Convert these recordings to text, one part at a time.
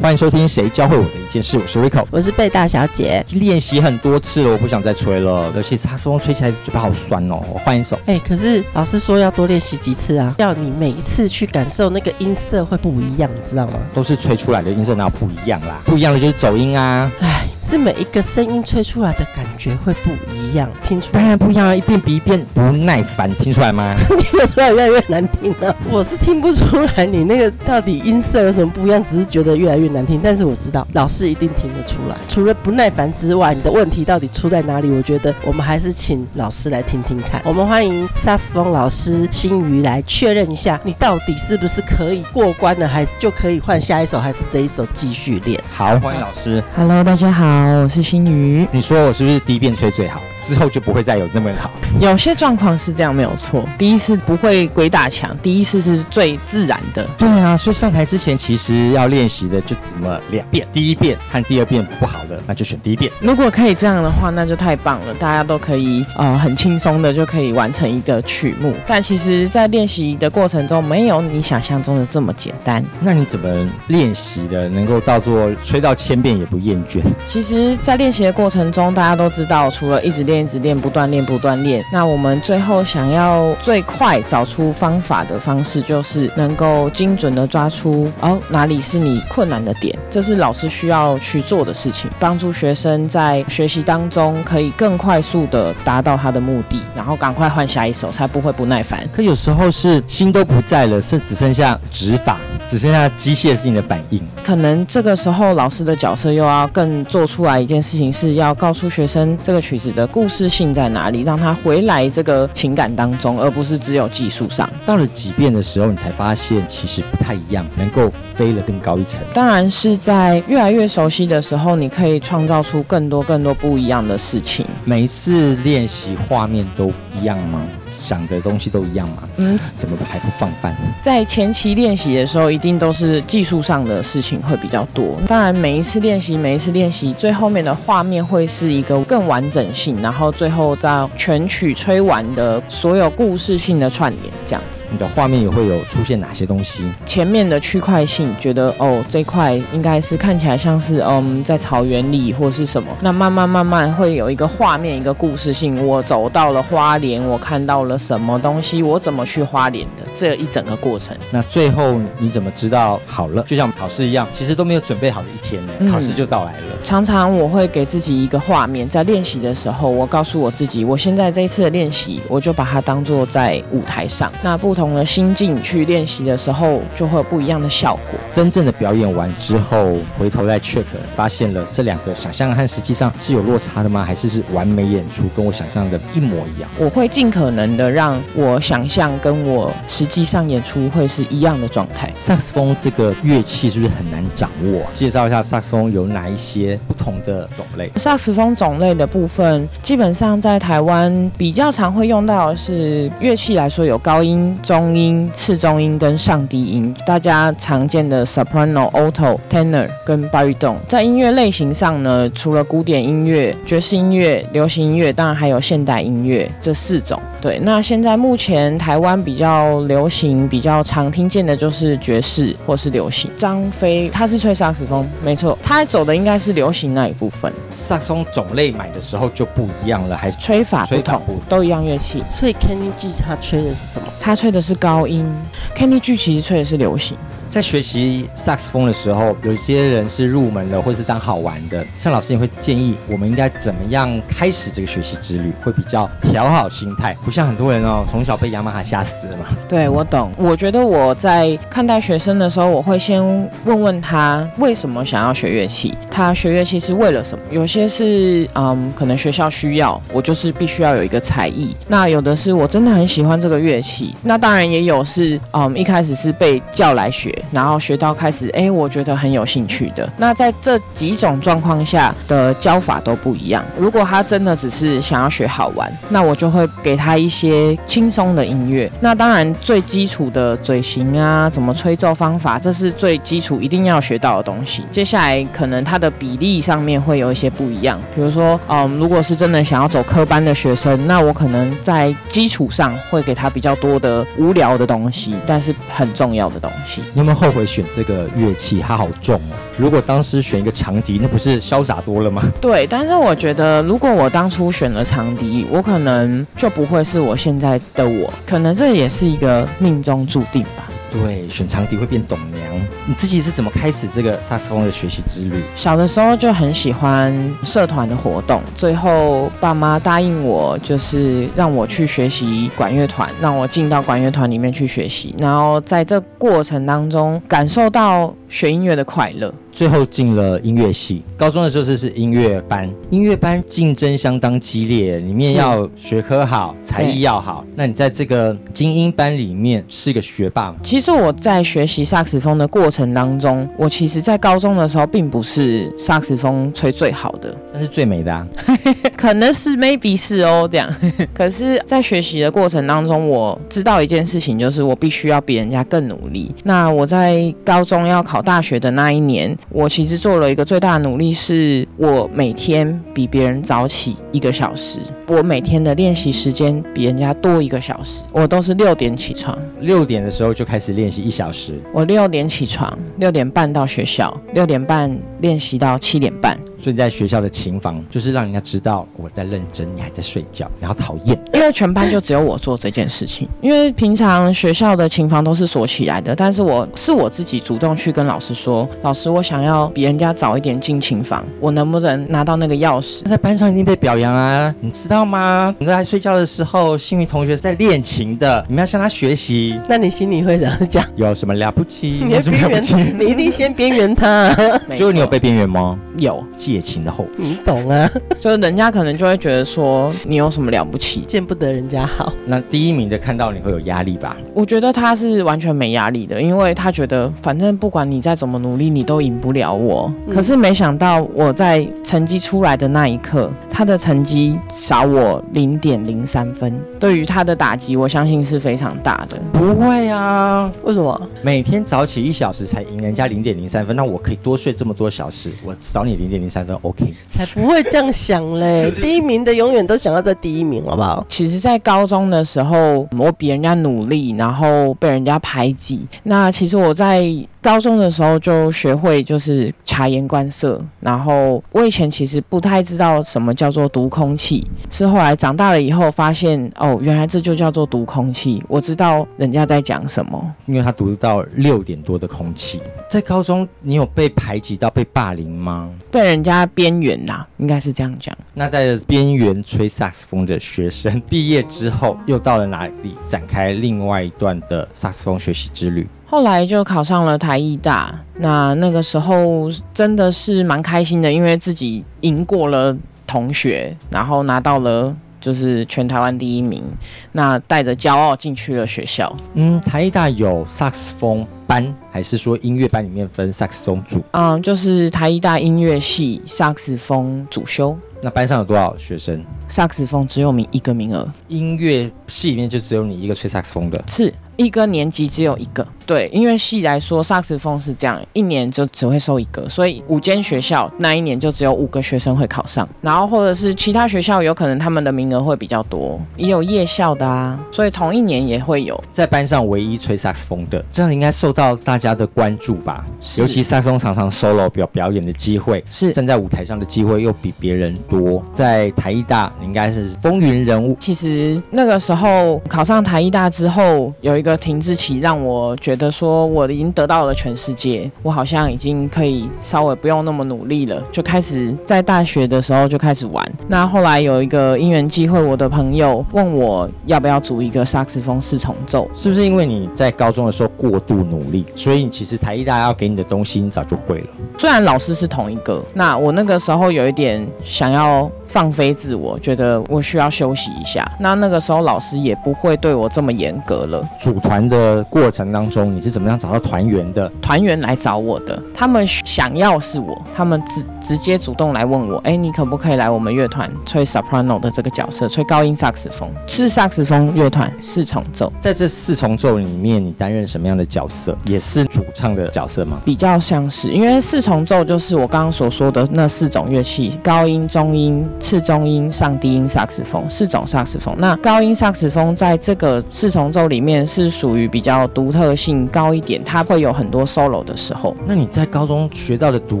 欢迎收听《谁教会我的一件事》，我是 Rico，我是贝大小姐。练习很多次了，我不想再吹了。尤其萨克斯风吹起来嘴巴好酸哦。我换一首。哎，可是老师说要多练习几次啊，要你每一次去感受那个音色会不一样，你知道吗？都是吹出来的音色，那不一样啦。不一样的就是走音啊。哎，是每一个声音吹出来的感觉会不一样，听出当然不一样了，一遍比一遍不耐烦，听出来吗？听得出来越来越难听了。我是听不出来你那个到底音色有什么不一样，只是觉得越来越难听。但是我知道。老师一定听得出来，除了不耐烦之外，你的问题到底出在哪里？我觉得我们还是请老师来听听看。我们欢迎萨斯风老师新宇来确认一下，你到底是不是可以过关了，还就可以换下一首，还是这一首继续练？好，欢迎老师。Hello，大家好，我是新宇。你说我是不是第一遍吹最好？之后就不会再有那么好。有些状况是这样，没有错。第一次不会鬼打墙，第一次是最自然的。对啊，所以上台之前其实要练习的就怎么两遍，第一遍和第二遍不好的，那就选第一遍。如果可以这样的话，那就太棒了，大家都可以呃很轻松的就可以完成一个曲目。但其实，在练习的过程中，没有你想象中的这么简单。那你怎么练习的，能够到做吹到千遍也不厌倦？其实，在练习的过程中，大家都知道，除了一直练。一直练，不断练，不断练。那我们最后想要最快找出方法的方式，就是能够精准的抓出哦哪里是你困难的点，这是老师需要去做的事情，帮助学生在学习当中可以更快速的达到他的目的，然后赶快换下一首，才不会不耐烦。可有时候是心都不在了，是只剩下指法，只剩下机械性的反应。可能这个时候老师的角色又要更做出来一件事情，是要告诉学生这个曲子的故。事性在哪里？让他回来这个情感当中，而不是只有技术上。到了几遍的时候，你才发现其实不太一样，能够飞了更高一层。当然是在越来越熟悉的时候，你可以创造出更多更多不一样的事情。每一次练习画面都一样吗？想的东西都一样嘛？嗯，怎么还不放饭？在前期练习的时候，一定都是技术上的事情会比较多。当然，每一次练习，每一次练习，最后面的画面会是一个更完整性，然后最后到全曲吹完的所有故事性的串联，这样子。你的画面也会有出现哪些东西？前面的区块性，觉得哦，这块应该是看起来像是嗯，在草原里或是什么。那慢慢慢慢会有一个画面，一个故事性。我走到了花莲，我看到了。了什么东西？我怎么去花莲的这一整个过程？那最后你怎么知道好了？就像考试一样，其实都没有准备好的一天呢，考试就到来了。常常我会给自己一个画面，在练习的时候，我告诉我自己，我现在这一次的练习，我就把它当做在舞台上。那不同的心境去练习的时候，就会有不一样的效果。真正的表演完之后，回头再 check，发现了这两个想象和实际上是有落差的吗？还是是完美演出，跟我想象的一模一样？我会尽可能。的让我想象跟我实际上演出会是一样的状态。萨克斯风这个乐器是不是很难掌握？介绍一下萨克斯风有哪一些不同的种类？萨克斯风种类的部分，基本上在台湾比较常会用到的是乐器来说有高音、中音、次中音跟上低音。大家常见的 soprano、alto、tenor 跟 baritone。在音乐类型上呢，除了古典音乐、爵士音乐、流行音乐，当然还有现代音乐这四种。对，那现在目前台湾比较流行、比较常听见的就是爵士或是流行。张飞他是吹萨克斯风，没错，他走的应该是流行那一部分。萨克斯风种类买的时候就不一样了，还是吹法不同，都一样乐器。所以 Kenny G 他吹的是什么？他吹的是高音。Kenny G 其实吹的是流行。在学习萨克斯风的时候，有些人是入门的，或是当好玩的。像老师，你会建议我们应该怎么样开始这个学习之旅，会比较调好心态？不像很多人哦，从小被雅马哈吓死了嘛。对，我懂。我觉得我在看待学生的时候，我会先问问他为什么想要学乐器，他学乐器是为了什么？有些是嗯，可能学校需要，我就是必须要有一个才艺。那有的是我真的很喜欢这个乐器。那当然也有是嗯，一开始是被叫来学。然后学到开始，哎，我觉得很有兴趣的。那在这几种状况下的教法都不一样。如果他真的只是想要学好玩，那我就会给他一些轻松的音乐。那当然最基础的嘴型啊，怎么吹奏方法，这是最基础一定要学到的东西。接下来可能他的比例上面会有一些不一样，比如说，嗯，如果是真的想要走科班的学生，那我可能在基础上会给他比较多的无聊的东西，但是很重要的东西。后悔选这个乐器？它好重哦。如果当时选一个长笛，那不是潇洒多了吗？对，但是我觉得，如果我当初选了长笛，我可能就不会是我现在的我，可能这也是一个命中注定吧。对，选长笛会变董娘。你自己是怎么开始这个萨斯风的学习之旅？小的时候就很喜欢社团的活动，最后爸妈答应我，就是让我去学习管乐团，让我进到管乐团里面去学习。然后在这过程当中，感受到学音乐的快乐。最后进了音乐系，高中的时候是是音乐班，音乐班竞争相当激烈，里面要学科好，才艺要好。那你在这个精英班里面是一个学霸吗？其实我在学习萨克斯风的过程当中，我其实在高中的时候并不是萨克斯风吹最好的，但是最美的啊，可能是 maybe 是哦这样。可是，在学习的过程当中，我知道一件事情，就是我必须要比人家更努力。那我在高中要考大学的那一年。我其实做了一个最大的努力，是我每天比别人早起一个小时，我每天的练习时间比人家多一个小时，我都是六点起床，六点的时候就开始练习一小时，我六点起床，六点半到学校，六点半练习到七点半。所以在学校的琴房，就是让人家知道我在认真，你还在睡觉，然后讨厌。因为全班就只有我做这件事情。因为平常学校的琴房都是锁起来的，但是我是我自己主动去跟老师说，老师，我想要比人家早一点进琴房，我能不能拿到那个钥匙？在班上一定被表扬啊，你知道吗？你在睡觉的时候，幸运同学是在练琴的，你们要向他学习。那你心里会怎样讲？有什么了不起？你边缘，你一定先边缘他。就是你有被边缘吗？有。借情的后，你懂啊？就是人家可能就会觉得说你有什么了不起，见不得人家好。那第一名的看到你会有压力吧？我觉得他是完全没压力的，因为他觉得反正不管你再怎么努力，你都赢不了我。可是没想到我在成绩出来的那一刻，他的成绩少我零点零三分，对于他的打击，我相信是非常大的。不会啊？为什么？每天早起一小时才赢人家零点零三分，那我可以多睡这么多小时，我少你零点零三。OK，才不会这样想嘞！第一名的永远都想要在第一名，好不好？其实，在高中的时候，我比人家努力，然后被人家排挤。那其实我在。高中的时候就学会就是察言观色，然后我以前其实不太知道什么叫做读空气，是后来长大了以后发现哦，原来这就叫做读空气。我知道人家在讲什么，因为他读到六点多的空气。在高中，你有被排挤到被霸凌吗？被人家边缘呐，应该是这样讲。那在边缘吹萨克斯风的学生毕业之后，又到了哪里展开另外一段的萨克斯风学习之旅？后来就考上了台艺大，那那个时候真的是蛮开心的，因为自己赢过了同学，然后拿到了就是全台湾第一名，那带着骄傲进去了学校。嗯，台艺大有萨克斯风班，还是说音乐班里面分萨克斯风组？嗯，就是台艺大音乐系萨克斯风主修。那班上有多少学生？萨克斯风只有你一个名额，音乐系里面就只有你一个吹萨克斯风的。是。一个年级只有一个，对音乐系来说，萨克斯风是这样，一年就只会收一个，所以五间学校那一年就只有五个学生会考上，然后或者是其他学校有可能他们的名额会比较多，也有夜校的啊，所以同一年也会有在班上唯一吹萨克斯风的，这样应该受到大家的关注吧？尤其萨克斯风常常 solo 表表演的机会，是站在舞台上的机会又比别人多，在台艺大应该是风云人物。其实那个时候考上台艺大之后，有一个。停滞期让我觉得说，我已经得到了全世界，我好像已经可以稍微不用那么努力了，就开始在大学的时候就开始玩。那后来有一个因缘机会，我的朋友问我要不要组一个萨克斯风四重奏，是不是因为你在高中的时候过度努力，所以其实台艺大要给你的东西你早就会了？虽然老师是同一个，那我那个时候有一点想要。放飞自我，觉得我需要休息一下。那那个时候老师也不会对我这么严格了。组团的过程当中，你是怎么样找到团员的？团员来找我的，他们想要是我，他们直直接主动来问我，哎，你可不可以来我们乐团吹 soprano 的这个角色，吹高音萨克斯风？是萨克斯风乐团四重奏，在这四重奏里面，你担任什么样的角色？也是主唱的角色吗？比较像是，因为四重奏就是我刚刚所说的那四种乐器：高音、中音、次中音、上低音萨克斯风四种萨克斯风。那高音萨克斯风在这个四重奏里面是属于比较独特性高一点，它会有很多 solo 的时候。那你在高中学到的读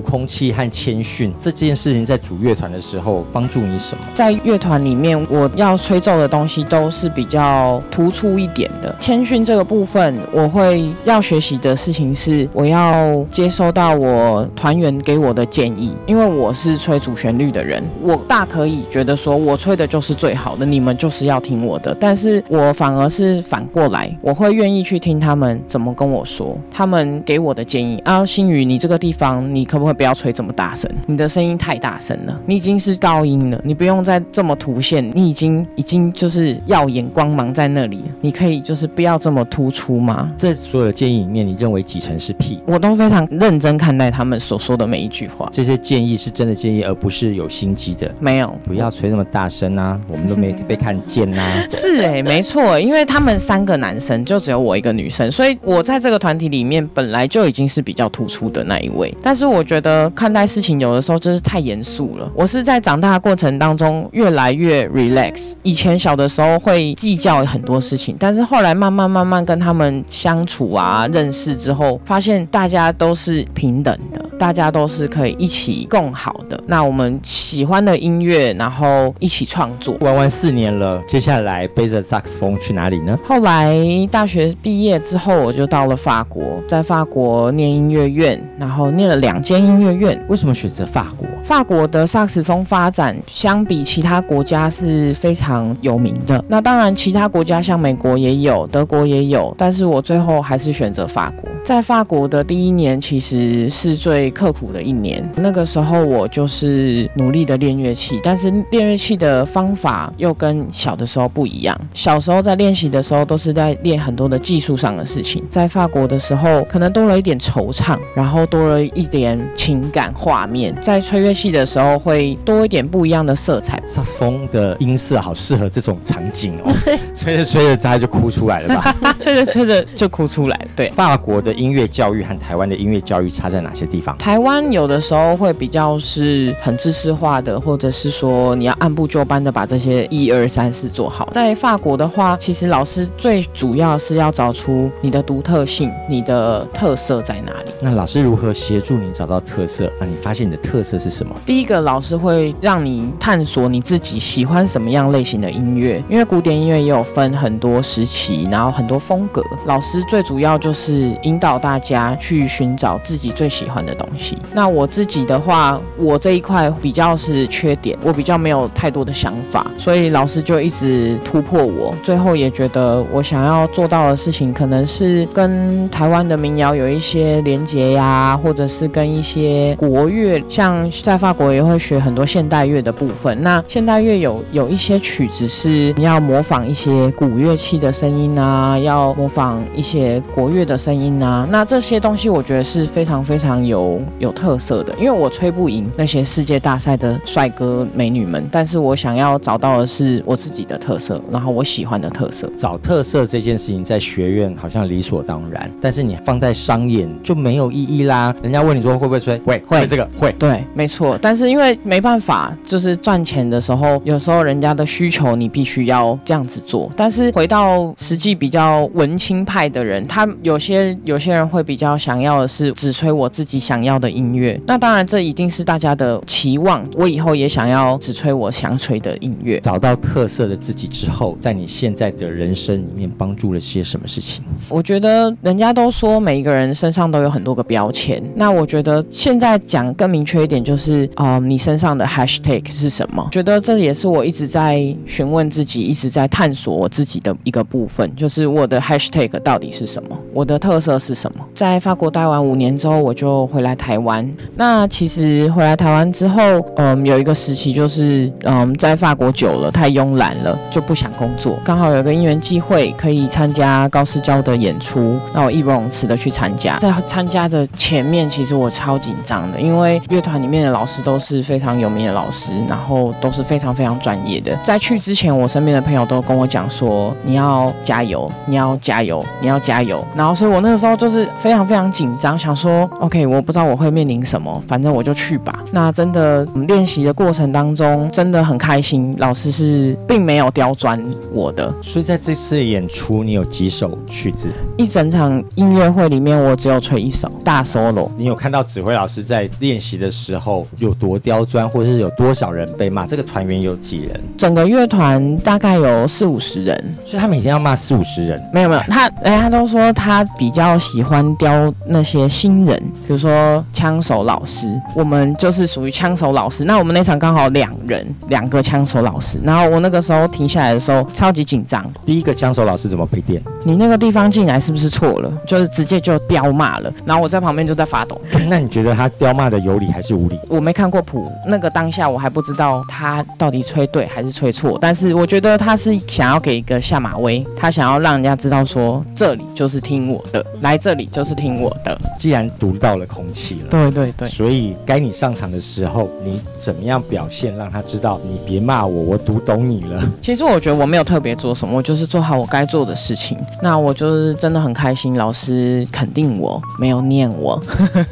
空气和谦逊这件事情，在主乐团的时候帮助你什么？在乐团里面，我要吹奏的东西都是比较突出一点的。谦逊这个部分，我会要学习的事情是，我要接收到我团员给我的建议，因为我是吹主旋律的人，我大可以觉得说我吹的就是最好的，你们就是要听我的。但是我反而是反过来，我会愿意去听他们怎么跟我说，他们给我的建议啊，星宇，你这个地方你可不可以不要吹这么大声？你的声音太大声了，你已经是高音了，你不用再这么凸显，你已经已经就是耀眼光芒在那里，你可以就是不要这么突出吗？这所有的建议里面，你认为几成是屁？我都非常认真看待他们所说的每一句话，这些建议是真的建议，而不是有心机的。没有，不要吹那么大声啊，我们都没 被看见呐。是哎，没错，因为他们三个男生，就只有我一个女生，所以我在这个团体里面本来就已经是比较突出的那一位。但是我觉得看待事情有的时候就是太严肃了。我是在长大的过程当中越来越 relax。以前小的时候会计较很多事情，但是后来慢慢慢慢跟他们相处啊、认识之后，发现大家都是平等的，大家都是可以一起共好的。那我们喜欢的音乐，然后一起创作。玩完四年了，接下来背着萨克斯风去哪里呢？后来大学毕业之后，我就到了法国，在法国念音乐院，然后念了两间音乐院。为什么选择法国？法国的萨克斯风发展相比其他国家是非常有名的。那当然，其他国家像美国也有，德国也有，但是我最后还是选择法国。在法国的第一年其实是最刻苦的一年，那个时候我就是努力的练乐器，但是练乐器的方法又跟小的时候不一样。小时候在练习的时候都是在练很多的技术上的事情，在法国的时候可能多了一点惆怅，然后多了一点情感画面，在吹乐器的时候会多一点不一样的色彩。萨克斯风的音色好适合这种场景哦，吹着吹着大家就哭出来了吧？吹着吹着就哭出来了。对，法国的音乐教育和台湾的音乐教育差在哪些地方？台湾有的时候会比较是很知识化的，或者是说你要按部就班的把这些一二三四做好。在法国的话，其实老师最主要是要找出你的独特性、你的特色在哪里。那老师如何协助你找到特色？那你发现你的特色是什么？第一个，老师会让你探索你自己喜欢什么样类型的音乐，因为古典音乐也有分很多时期，然后很多风格。老师最主要就是引导大家去寻找自己最喜欢的东西。那我自己的话，我这一块比较是缺点，我比较没有太多的想法，所以老师就一直突破我。最后也觉得我想要做到的事情，可能是跟台湾的民谣有一些连结呀，或者是跟一些国乐，像在法国也会学很多现代乐的部分。那现代乐有有一些曲子是你要模仿一些古乐器的声音啊，要模仿一些国乐的声音啊。那这些东西我觉得是非常非常有有特色的，因为我吹不赢那些世界大赛的帅哥美女们，但是我想要找到的是我自己的特色，然后我喜欢的特色。找特色这件事情在学院好像理所当然，但是你放在商演就没有意义啦。人家问你说会不会吹，会会这个会，对，没错。但是因为没办法，就是赚钱的时候，有时候人家的需求你必须要这样子做。但是回到实际比较文青派的人，他有些有些人会比较想要的是只吹我自己想要的音乐。那当然这一定是大家的期望。我以后也想要只吹我想吹的音乐。找到特色的自己之后，在你现在的人生里面帮助了些什么事情？我觉得人家都说每一个人身上都有很多个标签，那我觉得现在讲更明确一点，就是啊、你身上的 hashtag 是什么？觉得这也是我一直在询问自己，一直在探索我自己的一个部分，就是我的 hashtag 到底是什么，我的特色是什么？在法国待完五年之后，我就回来。来台湾。那其实回来台湾之后，嗯，有一个时期就是，嗯，在法国久了，太慵懒了，就不想工作。刚好有一个因缘机会，可以参加高世娇的演出，那我义不容辞的去参加。在参加的前面，其实我超紧张的，因为乐团里面的老师都是非常有名的老师，然后都是非常非常专业的。在去之前，我身边的朋友都跟我讲说，你要加油，你要加油，你要加油。然后，所以我那个时候就是非常非常紧张，想说，OK，我不知道我会面临什么，反正我就去吧。那真的嗯练习的过程当中，真的很开心，老师是并没有刁钻我的。所以在这次演出，你有几首曲子？一整场音乐会里面，我只有吹一首大 solo。你有看到指挥老师在练习的时候有多刁钻，或者是有多少人被骂？这个团员有几人？整个乐团大概有四五十人，所以他每天要骂四五十人。没有没有，他人家都说他比较喜欢刁那些新人，比如说枪手老师，我们就是属于枪手老师。那我们那场刚好两人，两个枪手老师。然后我那个时候停下来的时候超级紧张，第一个枪手老师怎么被电？你那个地方进来是不是错了？就是直接就彪骂了。然后我在旁边就在发抖。那你觉得他刁骂的有理还是无理？我没看过谱，那个当下我还不知道他到底吹对还是吹错，但是我觉得他是想要给一个下马威，他想要让人家知道说这里就是听我的，来这里就是听我的。既然读到了空气了。对对对，所以该你上场的时候，你怎么样表现，让他知道你别骂我，我读懂你了。其实我觉得我没有特别做什么，我就是做好我该做的事情。那我就是真的很开心，老师肯定我，没有念我。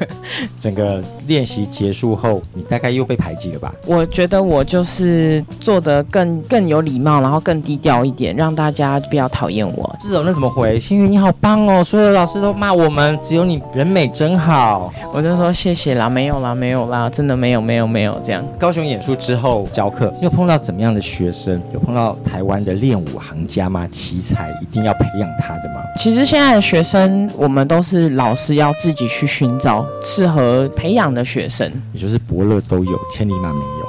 整个练习结束后，你大概又被排挤了吧？我觉得我就是做的更更有礼貌，然后更低调一点，让大家不要讨厌我。志柔那怎么回？星宇你好棒哦，所有的老师都骂我们，只有你人美真好。我就说谢谢啦，没有啦，没有啦，真的没有没有没有这样。高雄演出之后教课，又碰到怎么样的学生？有碰到台湾的练舞行家吗？奇才一定要培养他的吗？其实现在的学生，我们都是老师要自己去寻找适合培养的学生。也就是伯乐都有，千里马没有。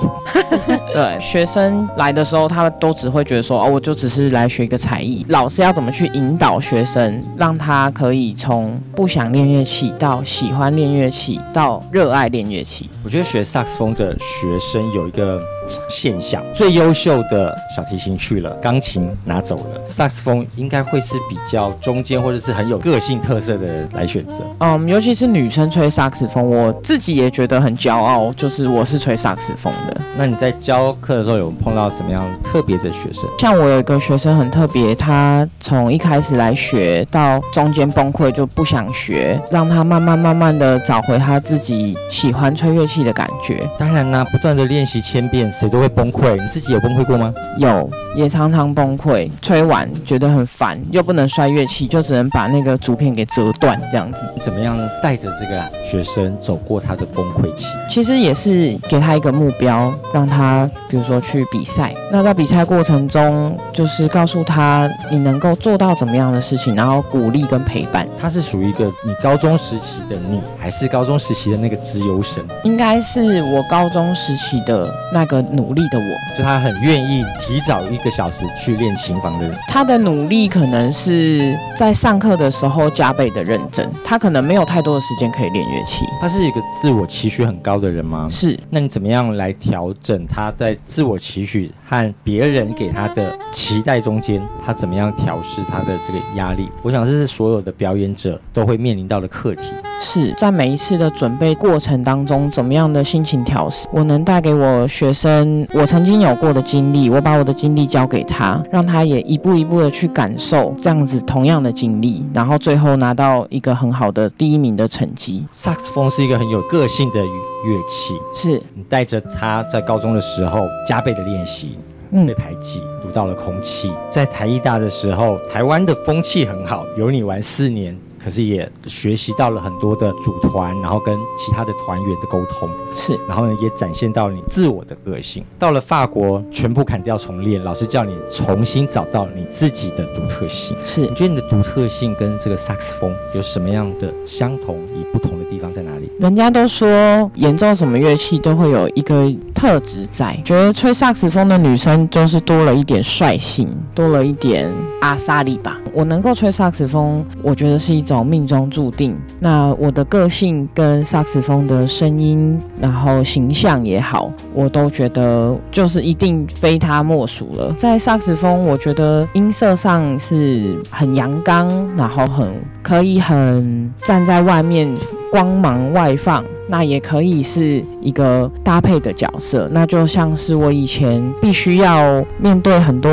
对，学生来的时候，他们都只会觉得说，哦，我就只是来学一个才艺。老师要怎么去引导学生，让他可以从不想练乐器到喜欢练乐器，到热爱练乐器。我觉得学萨克斯风的学生有一个现象，最优秀的小提琴去了，钢琴拿走了，萨克斯风应该会是比较中间或者是很有个性特色的人来选择。嗯，尤其是女生吹萨克斯风，我自己也觉得很骄傲，就是我是吹萨克斯风的。那你在教课的时候有碰到什么样特别的学生？像我有一个学生很特别，他从一开始来学到中间崩溃就不想学，让他慢慢慢慢的找回他自己喜欢吹乐器的感觉。当然啦，不断的练习千遍，谁都会崩溃。你自己有崩溃过吗？有，也常常崩溃，吹完觉得很烦，又不能摔乐器，就只能把那个竹片给折断这样子。你怎么样带着这个学生走过他的崩溃期？其实也是给他一个目标，让他比如说去比赛。那在比赛过程中，就是告诉他你能够做到怎么样的事情，然后鼓励跟陪伴。他是属于一个你高中时期的你，还是高中时期的那个自由神？应该是我高中时期的那个努力的我。就他很愿意提早一个小时去练琴房的人。他的努力可能是在上课的时候加倍的认真，他可能没有太多的时间可以练乐器。他是一个自我期许很高的人吗？是，那你怎么样来调整他在自我期许和别人给他的期待中间，他怎么样调试他的这个压力？我想这是所有的表演者都会面临到的课题。是在每一次的准备过程当中，怎么样的心情调试？我能带给我学生我曾经有过的经历，我把我的经历交给他，让他也一步一步的去感受这样子同样的经历，然后最后拿到一个很好的第一名的成绩。萨克斯风是一个很有个性的乐器，是，你带着他在高中的时候加倍的练习，嗯被排挤，读到了空气。在台艺大的时候，台湾的风气很好，有你玩四年。可是也学习到了很多的组团，然后跟其他的团员的沟通，是，然后呢也展现到你自我的个性。到了法国，全部砍掉重练，老师叫你重新找到你自己的独特性。是你。觉得你的独特性跟这个萨克斯风有什么样的相同与不同的地方在哪里？人家都说演奏什么乐器都会有一个特质在，觉得吹萨克斯风的女生就是多了一点率性，多了一点阿萨利吧。我能够吹萨克斯风，我觉得是一种命中注定。那我的个性跟萨克斯风的声音，然后形象也好，我都觉得就是一定非他莫属了。在萨克斯风，我觉得音色上是很阳刚，然后很可以很站在外面光芒外放。那也可以是一个搭配的角色，那就像是我以前必须要面对很多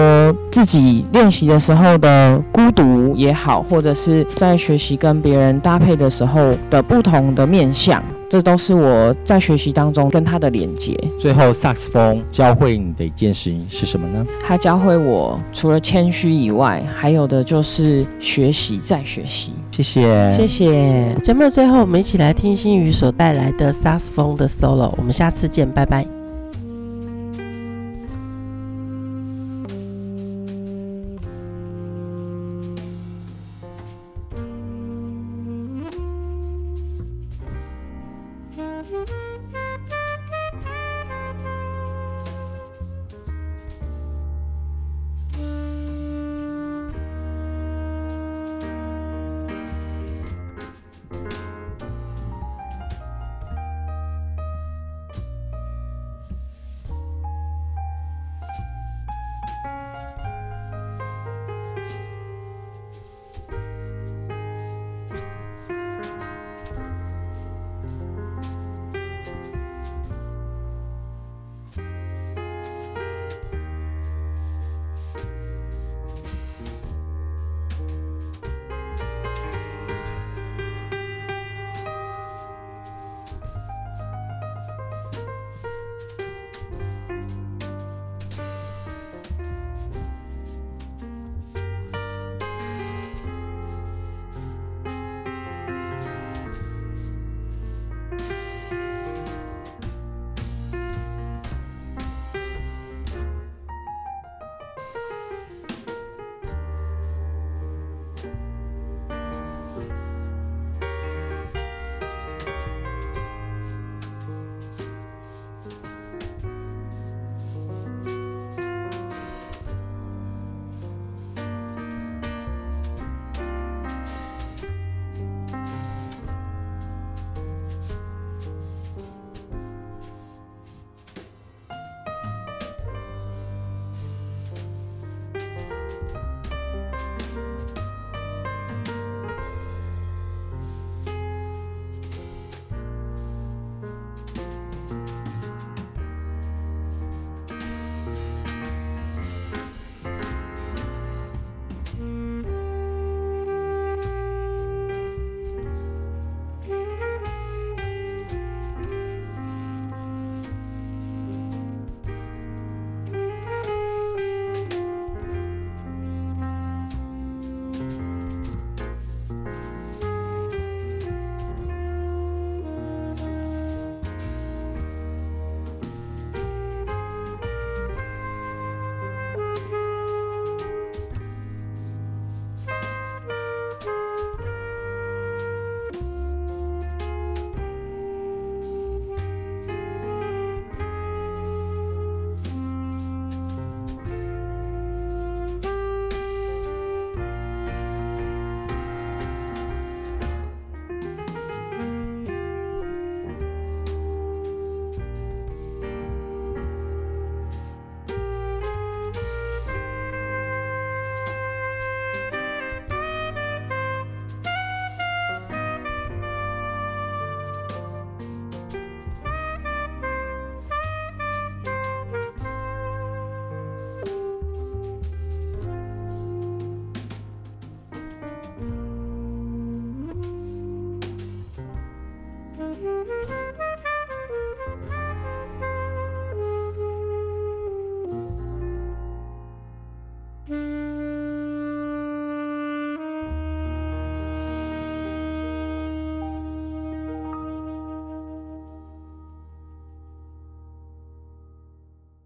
自己练习的时候的孤独也好，或者是在学习跟别人搭配的时候的不同的面相，这都是我在学习当中跟他的连接。最后，萨克斯风教会你的一件事情是什么呢？他教会我除了谦虚以外，还有的就是学习再学习。谢谢，谢谢。节目的最后，我们一起来听心宇所带来的萨克斯风的 solo。我们下次见，拜拜。